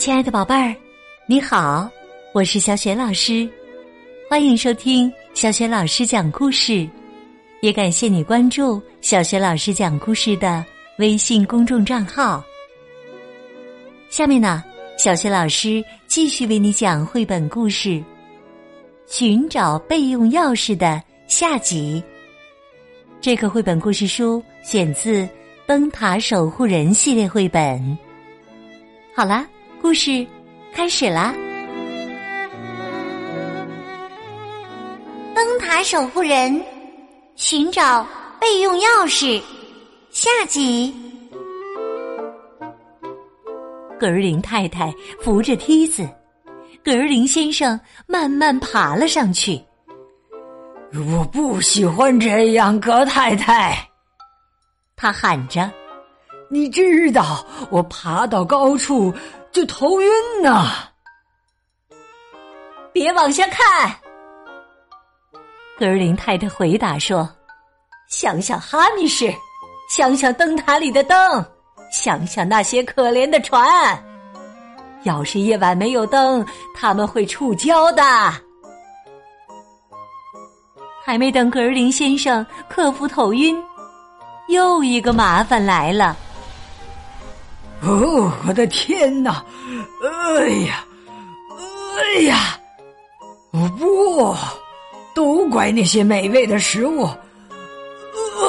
亲爱的宝贝儿，你好，我是小雪老师，欢迎收听小雪老师讲故事，也感谢你关注小雪老师讲故事的微信公众账号。下面呢，小雪老师继续为你讲绘本故事《寻找备用钥匙》的下集。这个绘本故事书选自《灯塔守护人》系列绘本。好啦。故事开始啦！灯塔守护人寻找备用钥匙下集。格尔林太太扶着梯子，格尔林先生慢慢爬了上去。我不喜欢这样，格太太，他喊着：“你知道，我爬到高处。”就头晕呢！别往下看。格林太太回答说：“想想哈密士，想想灯塔里的灯，想想那些可怜的船。要是夜晚没有灯，他们会触礁的。”还没等格林先生克服头晕，又一个麻烦来了。哦，我的天哪！哎呀，哎呀！哦不，都怪那些美味的食物！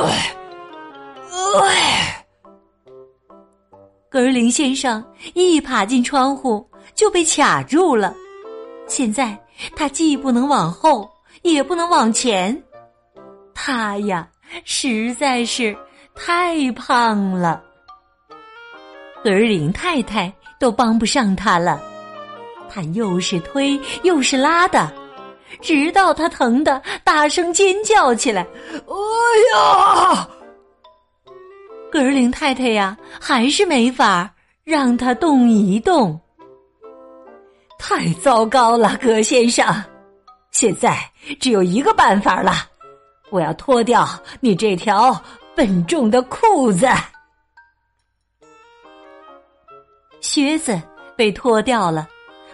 哎，哎！格林先生一爬进窗户就被卡住了，现在他既不能往后，也不能往前，他呀，实在是太胖了。格尔林太太都帮不上他了，他又是推又是拉的，直到他疼得大声尖叫起来。哎呀！格林太太呀，还是没法让他动一动。太糟糕了，葛先生！现在只有一个办法了，我要脱掉你这条笨重的裤子。靴子被脱掉了，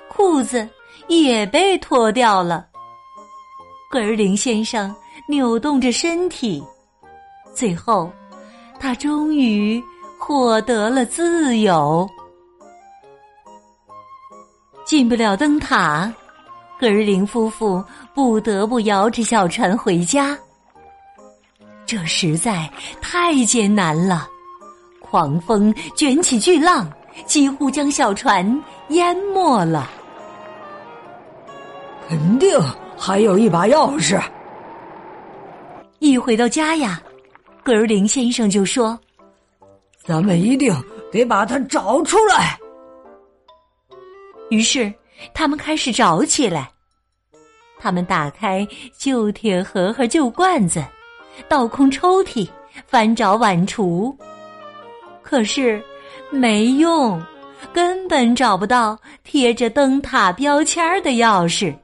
裤子也被脱掉了。格林先生扭动着身体，最后，他终于获得了自由。进不了灯塔，格林夫妇不得不摇着小船回家。这实在太艰难了，狂风卷起巨浪。几乎将小船淹没了。肯定还有一把钥匙。一回到家呀，格尔林先生就说：“咱们一定得把它找出来。”于是他们开始找起来。他们打开旧铁盒和旧罐子，倒空抽屉，翻找碗橱，可是。没用，根本找不到贴着灯塔标签的钥匙。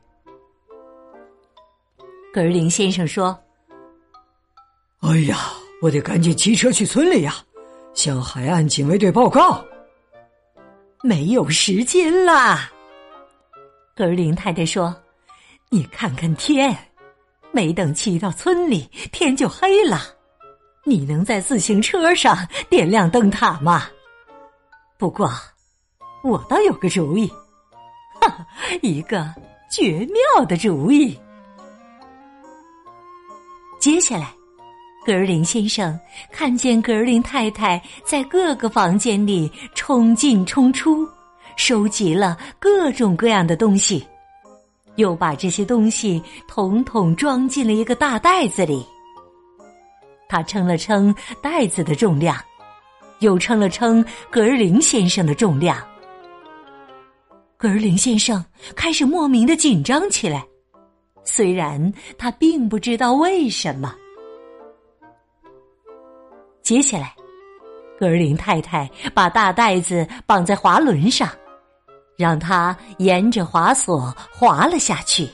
格尔林先生说：“哎呀，我得赶紧骑车去村里呀，向海岸警卫队报告。没有时间啦。”格尔林太太说：“你看看天，没等骑到村里，天就黑了。你能在自行车上点亮灯塔吗？”不过，我倒有个主意，哈，一个绝妙的主意。接下来，格林先生看见格林太太在各个房间里冲进冲出，收集了各种各样的东西，又把这些东西统统装进了一个大袋子里。他称了称袋子的重量。又称了称格林先生的重量，格林先生开始莫名的紧张起来，虽然他并不知道为什么。接下来，格林太太把大袋子绑在滑轮上，让它沿着滑索滑了下去。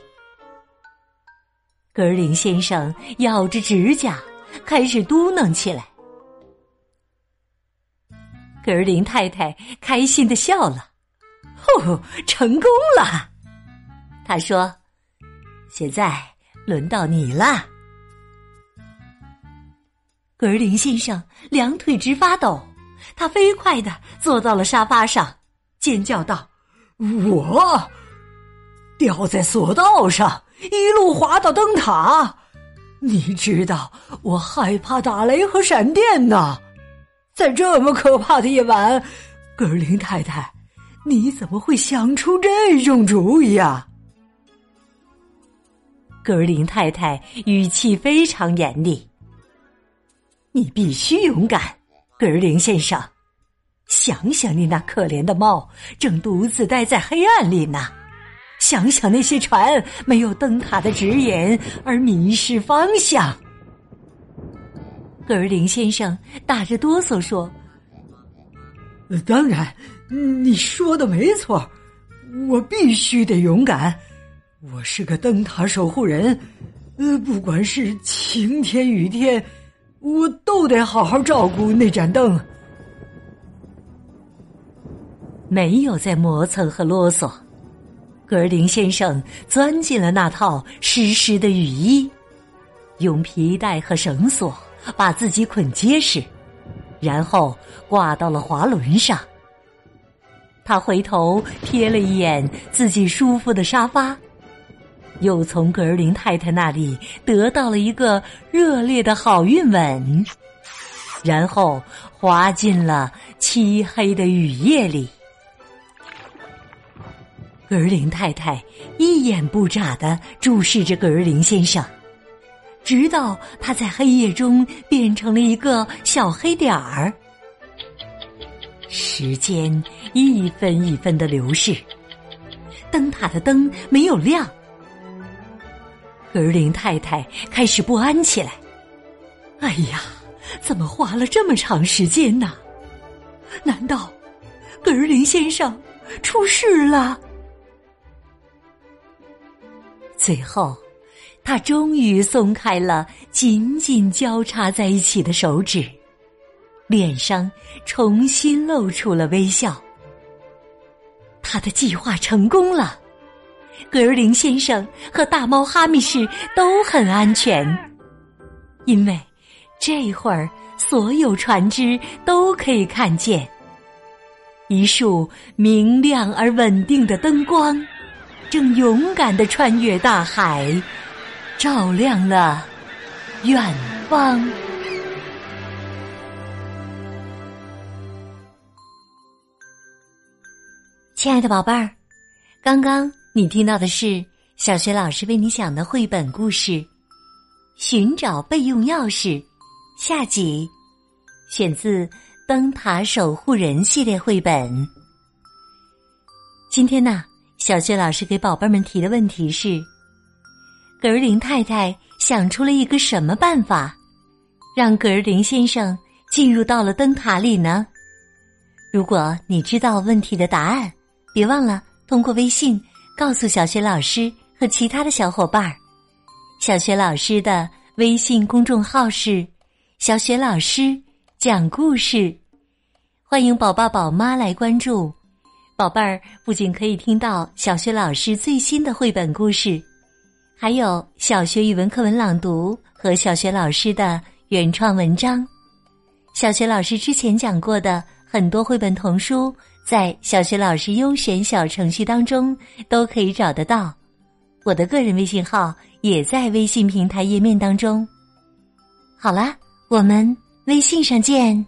格林先生咬着指甲，开始嘟囔起来。格林太太开心的笑了，哦，成功了！他说：“现在轮到你了。”格林先生两腿直发抖，他飞快的坐到了沙发上，尖叫道：“我掉在索道上，一路滑到灯塔。你知道我害怕打雷和闪电呢，在这么可怕的夜晚，格林太太。”你怎么会想出这种主意呀？格林太太语气非常严厉：“你必须勇敢，格林先生。想想你那可怜的猫，正独自待在黑暗里呢；想想那些船没有灯塔的指引而迷失方向。”格林先生打着哆嗦说：“当然。”你说的没错，我必须得勇敢。我是个灯塔守护人，呃，不管是晴天雨天，我都得好好照顾那盏灯。没有再磨蹭和啰嗦，格尔林先生钻进了那套湿湿的雨衣，用皮带和绳索把自己捆结实，然后挂到了滑轮上。他回头瞥了一眼自己舒服的沙发，又从格林太太那里得到了一个热烈的好运吻，然后滑进了漆黑的雨夜里。格林太太一眼不眨的注视着格林先生，直到他在黑夜中变成了一个小黑点儿。时间一分一分的流逝，灯塔的灯没有亮。格林太太开始不安起来。哎呀，怎么花了这么长时间呢？难道格林先生出事了？最后，他终于松开了紧紧交叉在一起的手指。脸上重新露出了微笑。他的计划成功了，格尔林先生和大猫哈密士都很安全，因为这会儿所有船只都可以看见一束明亮而稳定的灯光，正勇敢的穿越大海，照亮了远方。亲爱的宝贝儿，刚刚你听到的是小学老师为你讲的绘本故事《寻找备用钥匙》下集，选自《灯塔守护人》系列绘本。今天呢，小学老师给宝贝们提的问题是：格尔林太太想出了一个什么办法，让格尔林先生进入到了灯塔里呢？如果你知道问题的答案。别忘了通过微信告诉小学老师和其他的小伙伴儿。小学老师的微信公众号是“小学老师讲故事”，欢迎宝爸宝妈来关注。宝贝儿不仅可以听到小学老师最新的绘本故事，还有小学语文课文朗读和小学老师的原创文章。小学老师之前讲过的很多绘本童书。在小学老师优选小程序当中都可以找得到，我的个人微信号也在微信平台页面当中。好啦，我们微信上见。